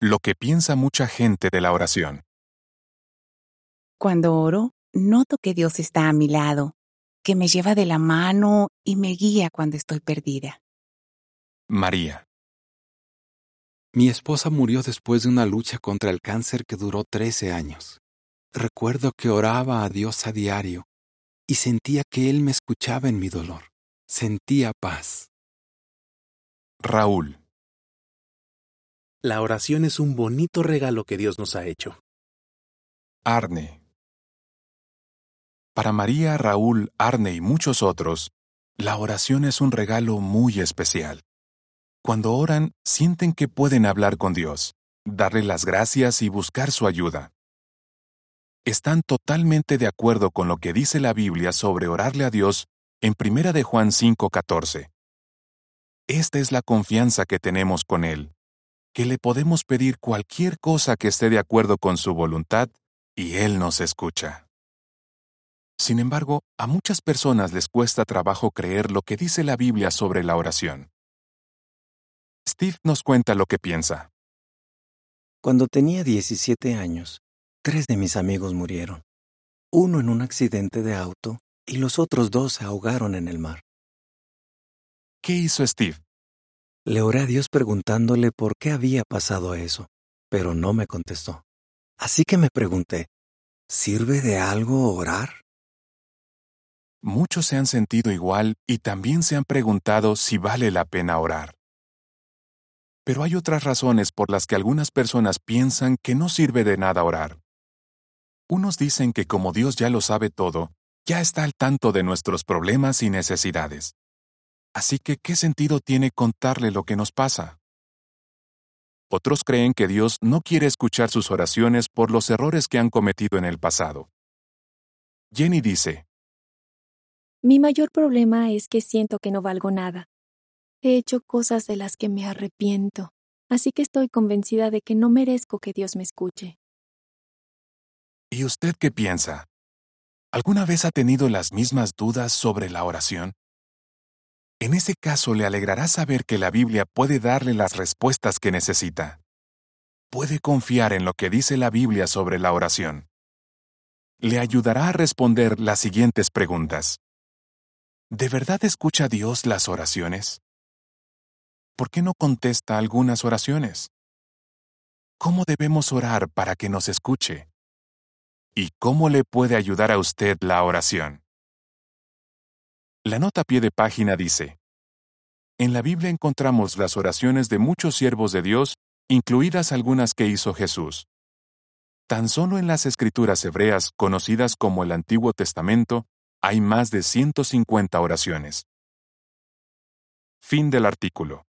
Lo que piensa mucha gente de la oración. Cuando oro, noto que Dios está a mi lado, que me lleva de la mano y me guía cuando estoy perdida. María. Mi esposa murió después de una lucha contra el cáncer que duró 13 años. Recuerdo que oraba a Dios a diario y sentía que Él me escuchaba en mi dolor. Sentía paz. Raúl. La oración es un bonito regalo que Dios nos ha hecho. Arne. Para María, Raúl, Arne y muchos otros, la oración es un regalo muy especial. Cuando oran, sienten que pueden hablar con Dios, darle las gracias y buscar su ayuda. Están totalmente de acuerdo con lo que dice la Biblia sobre orarle a Dios en 1 de Juan 5:14. Esta es la confianza que tenemos con Él, que le podemos pedir cualquier cosa que esté de acuerdo con su voluntad y Él nos escucha. Sin embargo, a muchas personas les cuesta trabajo creer lo que dice la Biblia sobre la oración. Steve nos cuenta lo que piensa. Cuando tenía 17 años, tres de mis amigos murieron. Uno en un accidente de auto y los otros dos se ahogaron en el mar. ¿Qué hizo Steve? Le oré a Dios preguntándole por qué había pasado eso, pero no me contestó. Así que me pregunté, ¿sirve de algo orar? Muchos se han sentido igual y también se han preguntado si vale la pena orar. Pero hay otras razones por las que algunas personas piensan que no sirve de nada orar. Unos dicen que como Dios ya lo sabe todo, ya está al tanto de nuestros problemas y necesidades. Así que, ¿qué sentido tiene contarle lo que nos pasa? Otros creen que Dios no quiere escuchar sus oraciones por los errores que han cometido en el pasado. Jenny dice, Mi mayor problema es que siento que no valgo nada. He hecho cosas de las que me arrepiento, así que estoy convencida de que no merezco que Dios me escuche. ¿Y usted qué piensa? ¿Alguna vez ha tenido las mismas dudas sobre la oración? En ese caso le alegrará saber que la Biblia puede darle las respuestas que necesita. Puede confiar en lo que dice la Biblia sobre la oración. Le ayudará a responder las siguientes preguntas. ¿De verdad escucha Dios las oraciones? ¿Por qué no contesta algunas oraciones? ¿Cómo debemos orar para que nos escuche? ¿Y cómo le puede ayudar a usted la oración? La nota pie de página dice, En la Biblia encontramos las oraciones de muchos siervos de Dios, incluidas algunas que hizo Jesús. Tan solo en las escrituras hebreas, conocidas como el Antiguo Testamento, hay más de 150 oraciones. Fin del artículo.